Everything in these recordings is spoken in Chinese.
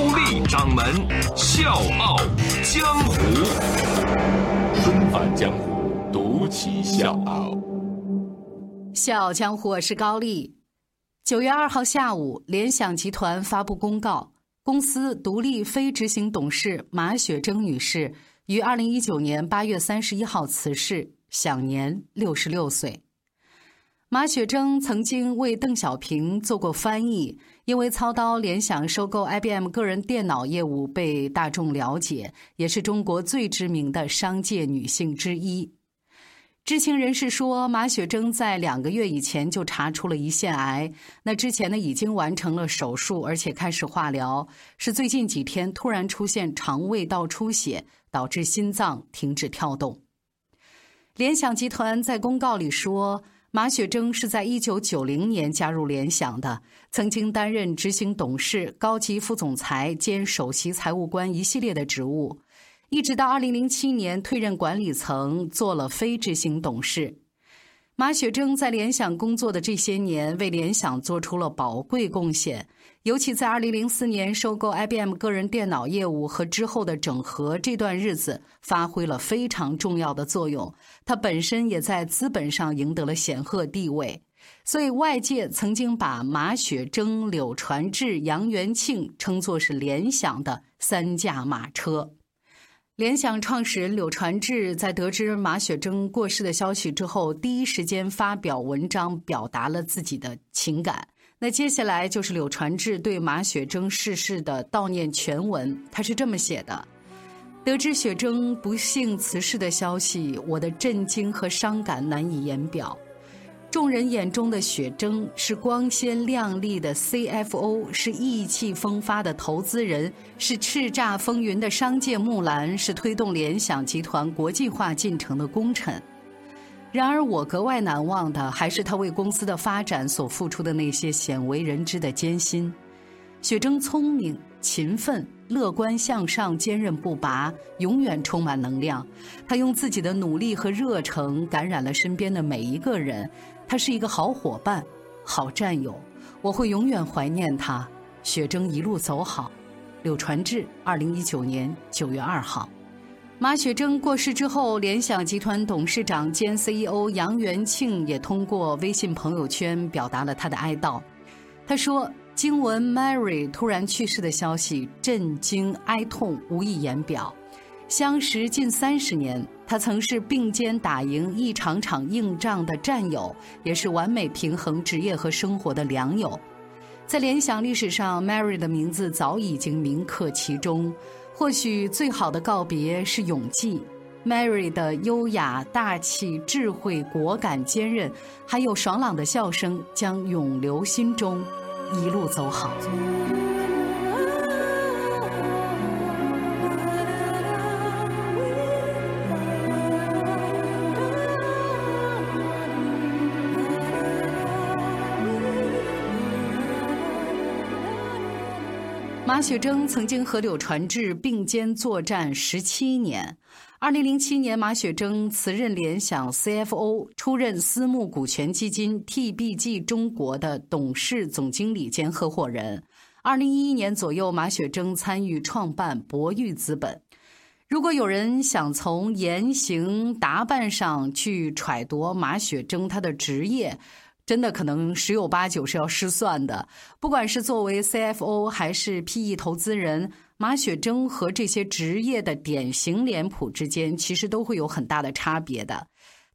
高丽掌门笑傲江湖，重返江湖，独骑笑傲。笑傲江湖，我是高丽。九月二号下午，联想集团发布公告，公司独立非执行董事马雪征女士于二零一九年八月三十一号辞世，享年六十六岁。马雪征曾经为邓小平做过翻译，因为操刀联想收购 IBM 个人电脑业务被大众了解，也是中国最知名的商界女性之一。知情人士说，马雪征在两个月以前就查出了胰腺癌，那之前呢已经完成了手术，而且开始化疗，是最近几天突然出现肠胃道出血，导致心脏停止跳动。联想集团在公告里说。马雪征是在一九九零年加入联想的，曾经担任执行董事、高级副总裁兼首席财务官一系列的职务，一直到二零零七年退任管理层，做了非执行董事。马雪征在联想工作的这些年，为联想做出了宝贵贡献。尤其在2004年收购 IBM 个人电脑业务和之后的整合这段日子，发挥了非常重要的作用。他本身也在资本上赢得了显赫地位，所以外界曾经把马雪征、柳传志、杨元庆称作是联想的三驾马车。联想创始人柳传志在得知马雪征过世的消息之后，第一时间发表文章，表达了自己的情感。那接下来就是柳传志对马雪征逝世的悼念全文，他是这么写的：得知雪征不幸辞世的消息，我的震惊和伤感难以言表。众人眼中的雪征是光鲜亮丽的 CFO，是意气风发的投资人，是叱咤风云的商界木兰，是推动联想集团国际化进程的功臣。然而，我格外难忘的还是他为公司的发展所付出的那些鲜为人知的艰辛。雪征聪明、勤奋、乐观向上、坚韧不拔，永远充满能量。他用自己的努力和热诚感染了身边的每一个人。他是一个好伙伴、好战友，我会永远怀念他。雪征一路走好。柳传志，二零一九年九月二号。马雪征过世之后，联想集团董事长兼 CEO 杨元庆也通过微信朋友圈表达了他的哀悼。他说：“惊闻 Mary 突然去世的消息，震惊哀痛无以言表。相识近三十年，他曾是并肩打赢一场场硬仗的战友，也是完美平衡职业和生活的良友。在联想历史上，Mary 的名字早已经铭刻其中。”或许最好的告别是永记，Mary 的优雅、大气、智慧、果敢、坚韧，还有爽朗的笑声，将永留心中，一路走好。马雪征曾经和柳传志并肩作战十七年。二零零七年，马雪征辞任联想 CFO，出任私募股权基金 TBG 中国的董事总经理兼合伙人。二零一一年左右，马雪征参与创办博裕资本。如果有人想从言行打扮上去揣度马雪征他的职业，真的可能十有八九是要失算的。不管是作为 CFO 还是 PE 投资人，马雪征和这些职业的典型脸谱之间，其实都会有很大的差别的。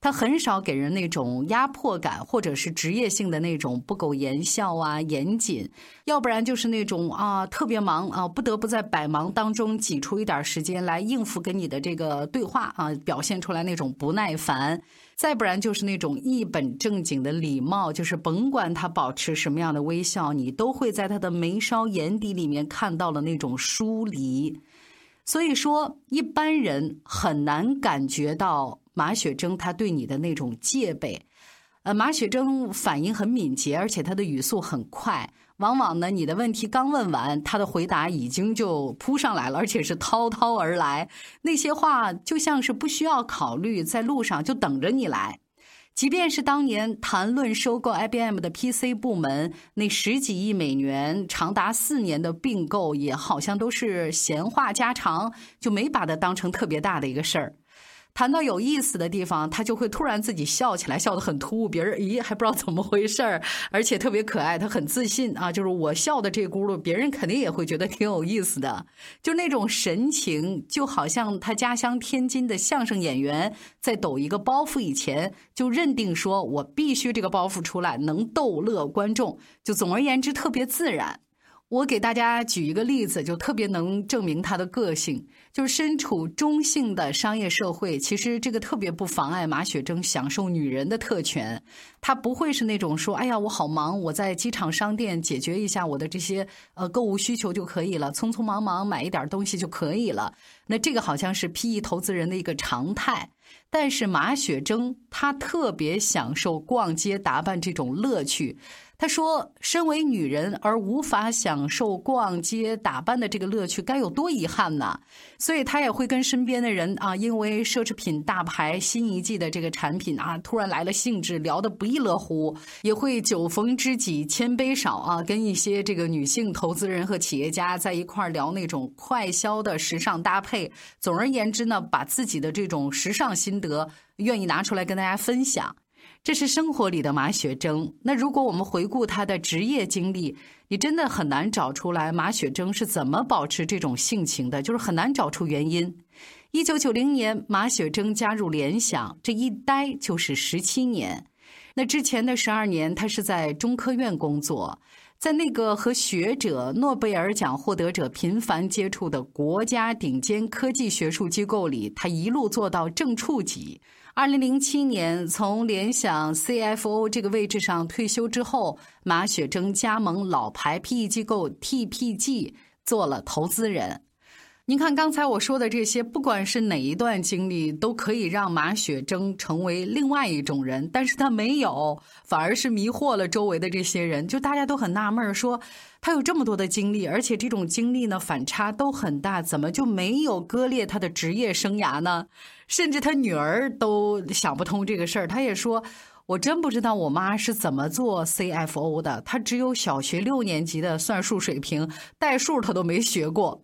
他很少给人那种压迫感，或者是职业性的那种不苟言笑啊、严谨，要不然就是那种啊特别忙啊，不得不在百忙当中挤出一点时间来应付跟你的这个对话啊，表现出来那种不耐烦。再不然就是那种一本正经的礼貌，就是甭管他保持什么样的微笑，你都会在他的眉梢眼底里面看到了那种疏离。所以说，一般人很难感觉到马雪征他对你的那种戒备。呃，马雪征反应很敏捷，而且他的语速很快。往往呢，你的问题刚问完，他的回答已经就扑上来了，而且是滔滔而来。那些话就像是不需要考虑，在路上就等着你来。即便是当年谈论收购 IBM 的 PC 部门，那十几亿美元、长达四年的并购，也好像都是闲话家常，就没把它当成特别大的一个事儿。谈到有意思的地方，他就会突然自己笑起来，笑得很突兀，别人咦还不知道怎么回事儿，而且特别可爱，他很自信啊，就是我笑的这轱辘，别人肯定也会觉得挺有意思的，就那种神情，就好像他家乡天津的相声演员在抖一个包袱以前，就认定说我必须这个包袱出来能逗乐观众，就总而言之特别自然。我给大家举一个例子，就特别能证明他的个性。就是身处中性的商业社会，其实这个特别不妨碍马雪征享受女人的特权。他不会是那种说：“哎呀，我好忙，我在机场商店解决一下我的这些呃购物需求就可以了，匆匆忙忙买一点东西就可以了。”那这个好像是 PE 投资人的一个常态。但是马雪征她特别享受逛街打扮这种乐趣。他说：“身为女人而无法享受逛街打扮的这个乐趣，该有多遗憾呢？”所以，他也会跟身边的人啊，因为奢侈品大牌新一季的这个产品啊，突然来了兴致，聊得不亦乐乎。也会酒逢知己千杯少啊，跟一些这个女性投资人和企业家在一块聊那种快销的时尚搭配。总而言之呢，把自己的这种时尚心得愿意拿出来跟大家分享。这是生活里的马雪征。那如果我们回顾他的职业经历，你真的很难找出来马雪征是怎么保持这种性情的，就是很难找出原因。一九九零年，马雪征加入联想，这一待就是十七年。那之前的十二年，他是在中科院工作，在那个和学者、诺贝尔奖获得者频繁接触的国家顶尖科技学术机构里，他一路做到正处级。二零零七年，从联想 CFO 这个位置上退休之后，马雪征加盟老牌 PE 机构 TPG，做了投资人。您看，刚才我说的这些，不管是哪一段经历，都可以让马雪征成为另外一种人。但是他没有，反而是迷惑了周围的这些人。就大家都很纳闷，说他有这么多的经历，而且这种经历呢反差都很大，怎么就没有割裂他的职业生涯呢？甚至他女儿都想不通这个事儿。他也说：“我真不知道我妈是怎么做 CFO 的，她只有小学六年级的算术水平，代数她都没学过。”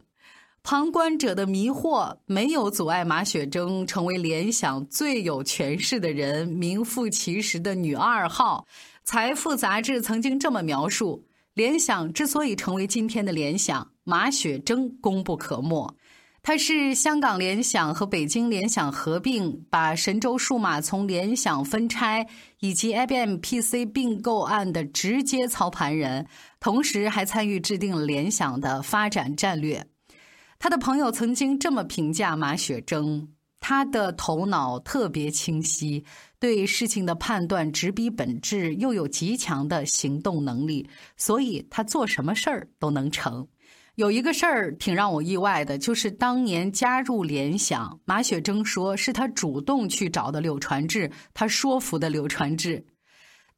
旁观者的迷惑没有阻碍马雪征成为联想最有权势的人、名副其实的女二号。财富杂志曾经这么描述：联想之所以成为今天的联想，马雪征功不可没。他是香港联想和北京联想合并，把神州数码从联想分拆，以及 IBM PC 并购案的直接操盘人，同时还参与制定了联想的发展战略。他的朋友曾经这么评价马雪征：他的头脑特别清晰，对事情的判断直逼本质，又有极强的行动能力，所以他做什么事儿都能成。有一个事儿挺让我意外的，就是当年加入联想，马雪征说是他主动去找的柳传志，他说服的柳传志。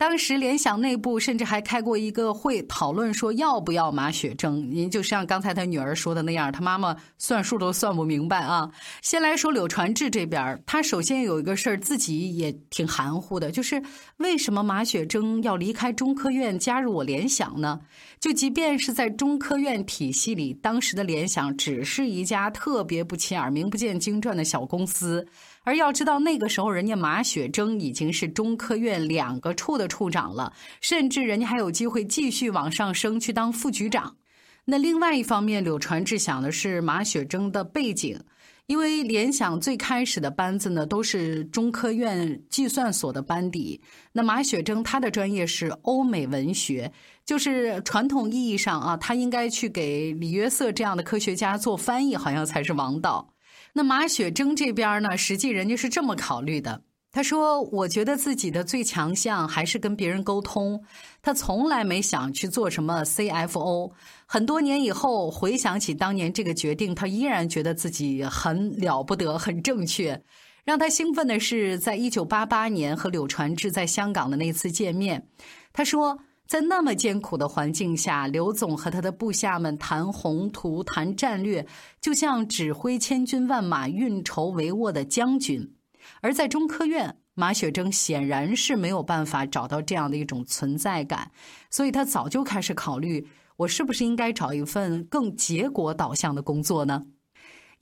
当时联想内部甚至还开过一个会，讨论说要不要马雪征。您就像刚才他女儿说的那样，他妈妈算数都算不明白啊。先来说柳传志这边，他首先有一个事儿，自己也挺含糊的，就是为什么马雪征要离开中科院加入我联想呢？就即便是在中科院体系里，当时的联想只是一家特别不起眼、名不见经传的小公司。而要知道，那个时候人家马雪征已经是中科院两个处的处长了，甚至人家还有机会继续往上升去当副局长。那另外一方面，柳传志想的是马雪征的背景，因为联想最开始的班子呢都是中科院计算所的班底。那马雪征他的专业是欧美文学，就是传统意义上啊，他应该去给李约瑟这样的科学家做翻译，好像才是王道。那马雪征这边呢，实际人家是这么考虑的：他说：“我觉得自己的最强项还是跟别人沟通。他从来没想去做什么 CFO。很多年以后回想起当年这个决定，他依然觉得自己很了不得，很正确。让他兴奋的是，在一九八八年和柳传志在香港的那次见面。他说，在那么艰苦的环境下，刘总和他的部下们谈宏图、谈战略，就像指挥千军万马、运筹帷幄的将军。”而在中科院，马雪征显然是没有办法找到这样的一种存在感，所以他早就开始考虑：我是不是应该找一份更结果导向的工作呢？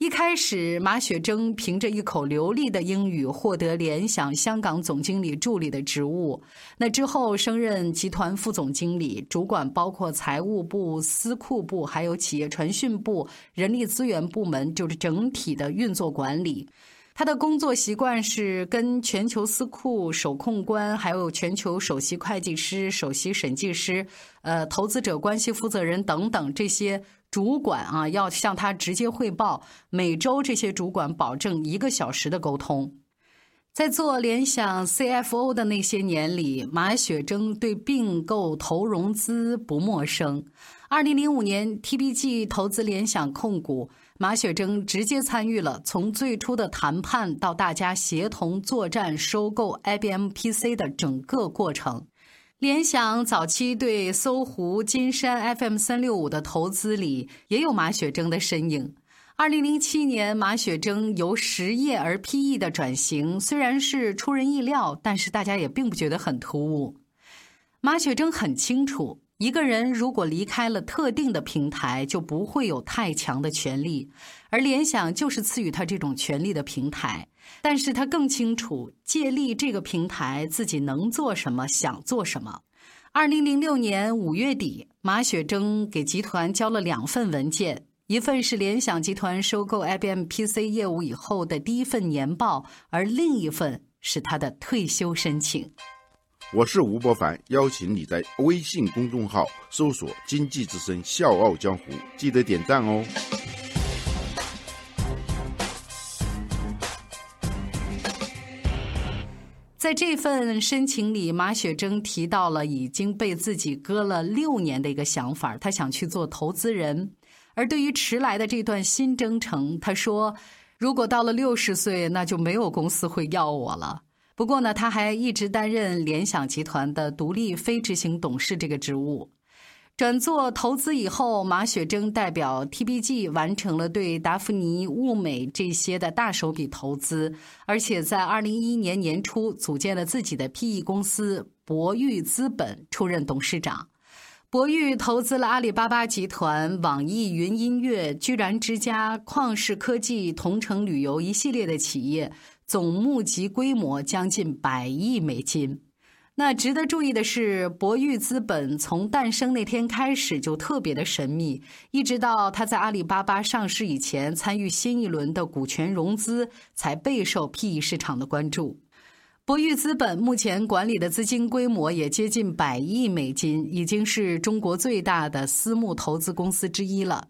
一开始，马雪征凭着一口流利的英语获得联想香港总经理助理的职务，那之后升任集团副总经理，主管包括财务部、司库部，还有企业传讯部、人力资源部门，就是整体的运作管理。他的工作习惯是跟全球司库首控官，还有全球首席会计师、首席审计师、呃，投资者关系负责人等等这些主管啊，要向他直接汇报。每周这些主管保证一个小时的沟通。在做联想 CFO 的那些年里，马雪征对并购、投融资不陌生。二零零五年，TBG 投资联想控股。马雪征直接参与了从最初的谈判到大家协同作战收购 IBM PC 的整个过程。联想早期对搜狐、金山 FM 三六五的投资里也有马雪征的身影。二零零七年，马雪征由实业而 PE 的转型虽然是出人意料，但是大家也并不觉得很突兀。马雪征很清楚。一个人如果离开了特定的平台，就不会有太强的权利，而联想就是赐予他这种权利的平台。但是他更清楚，借力这个平台，自己能做什么，想做什么。二零零六年五月底，马雪征给集团交了两份文件，一份是联想集团收购 IBM PC 业务以后的第一份年报，而另一份是他的退休申请。我是吴伯凡，邀请你在微信公众号搜索“经济之声笑傲江湖”，记得点赞哦。在这份申请里，马雪征提到了已经被自己搁了六年的一个想法，他想去做投资人。而对于迟来的这段新征程，他说：“如果到了六十岁，那就没有公司会要我了。”不过呢，他还一直担任联想集团的独立非执行董事这个职务。转做投资以后，马雪征代表 TBG 完成了对达芙妮、物美这些的大手笔投资，而且在2011年年初组建了自己的 PE 公司博裕资本，出任董事长。博裕投资了阿里巴巴集团、网易云音乐、居然之家、旷视科技、同城旅游一系列的企业。总募集规模将近百亿美金。那值得注意的是，博裕资本从诞生那天开始就特别的神秘，一直到它在阿里巴巴上市以前，参与新一轮的股权融资，才备受 PE 市场的关注。博裕资本目前管理的资金规模也接近百亿美金，已经是中国最大的私募投资公司之一了。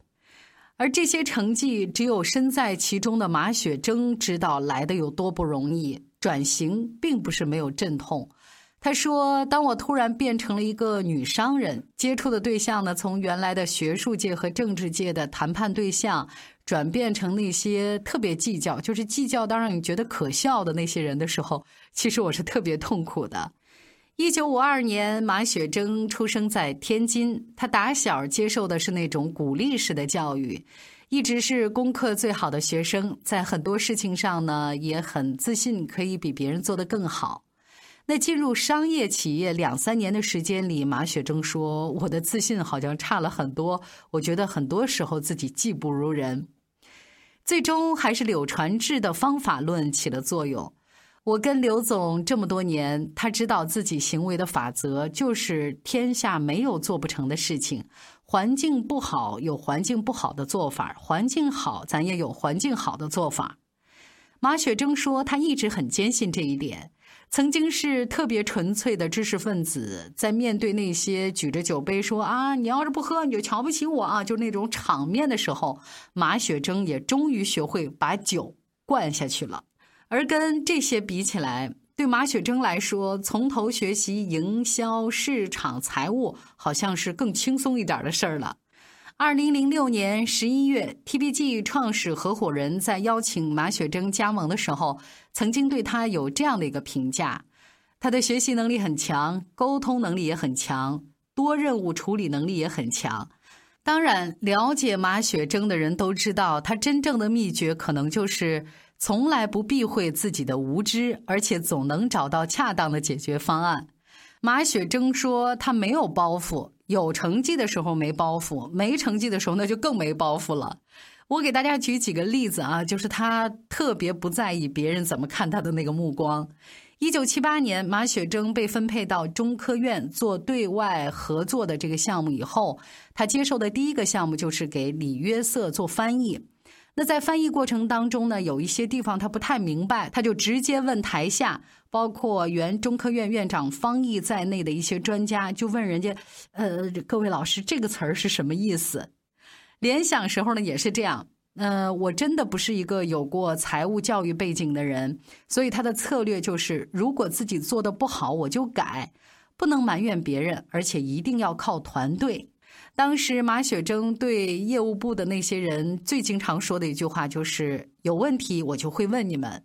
而这些成绩，只有身在其中的马雪征知道来的有多不容易。转型并不是没有阵痛。他说：“当我突然变成了一个女商人，接触的对象呢，从原来的学术界和政治界的谈判对象，转变成那些特别计较，就是计较到让你觉得可笑的那些人的时候，其实我是特别痛苦的。”一九五二年，马雪征出生在天津。他打小接受的是那种鼓励式的教育，一直是功课最好的学生，在很多事情上呢也很自信，可以比别人做得更好。那进入商业企业两三年的时间里，马雪征说：“我的自信好像差了很多，我觉得很多时候自己技不如人。”最终还是柳传志的方法论起了作用。我跟刘总这么多年，他知道自己行为的法则就是天下没有做不成的事情。环境不好有环境不好的做法，环境好咱也有环境好的做法。马雪征说，他一直很坚信这一点。曾经是特别纯粹的知识分子，在面对那些举着酒杯说啊，你要是不喝你就瞧不起我啊，就那种场面的时候，马雪征也终于学会把酒灌下去了。而跟这些比起来，对马雪征来说，从头学习营销、市场、财务，好像是更轻松一点的事儿了。二零零六年十一月，TPG 创始合伙人在邀请马雪征加盟的时候，曾经对他有这样的一个评价：他的学习能力很强，沟通能力也很强，多任务处理能力也很强。当然，了解马雪征的人都知道，他真正的秘诀可能就是从来不避讳自己的无知，而且总能找到恰当的解决方案。马雪征说：“他没有包袱。”有成绩的时候没包袱，没成绩的时候那就更没包袱了。我给大家举几个例子啊，就是他特别不在意别人怎么看他的那个目光。一九七八年，马雪征被分配到中科院做对外合作的这个项目以后，他接受的第一个项目就是给李约瑟做翻译。那在翻译过程当中呢，有一些地方他不太明白，他就直接问台下，包括原中科院院长方毅在内的一些专家，就问人家：“呃，各位老师，这个词儿是什么意思？”联想时候呢也是这样。呃，我真的不是一个有过财务教育背景的人，所以他的策略就是，如果自己做的不好，我就改，不能埋怨别人，而且一定要靠团队。当时马雪征对业务部的那些人最经常说的一句话就是：“有问题我就会问你们。”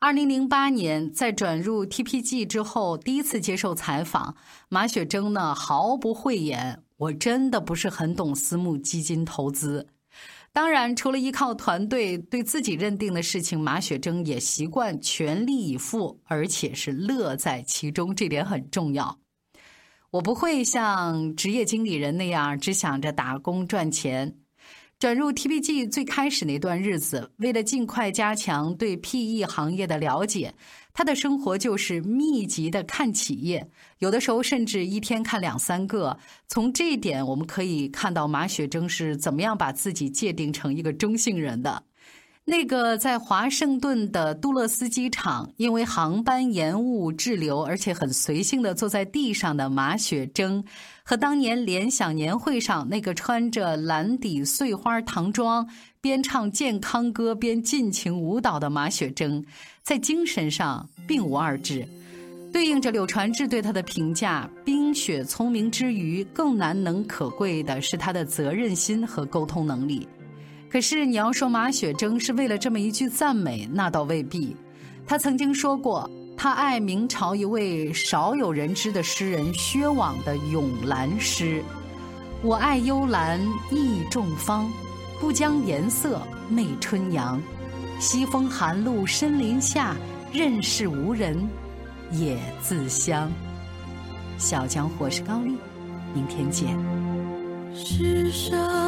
二零零八年在转入 TPG 之后，第一次接受采访，马雪征呢毫不讳言：“我真的不是很懂私募基金投资。”当然，除了依靠团队，对自己认定的事情，马雪征也习惯全力以赴，而且是乐在其中，这点很重要。我不会像职业经理人那样只想着打工赚钱。转入 TPG 最开始那段日子，为了尽快加强对 PE 行业的了解，他的生活就是密集的看企业，有的时候甚至一天看两三个。从这一点，我们可以看到马雪征是怎么样把自己界定成一个中性人的。那个在华盛顿的杜勒斯机场，因为航班延误滞留，而且很随性的坐在地上的马雪征，和当年联想年会上那个穿着蓝底碎花唐装，边唱健康歌边尽情舞蹈的马雪征，在精神上并无二致。对应着柳传志对他的评价：冰雪聪明之余，更难能可贵的是他的责任心和沟通能力。可是你要说马雪征是为了这么一句赞美，那倒未必。他曾经说过，他爱明朝一位少有人知的诗人薛往的《咏兰》诗：“我爱幽兰意众芳，不将颜色媚春阳。西风寒露深林下，任是无人也自香。”小江或是高丽，明天见。世上。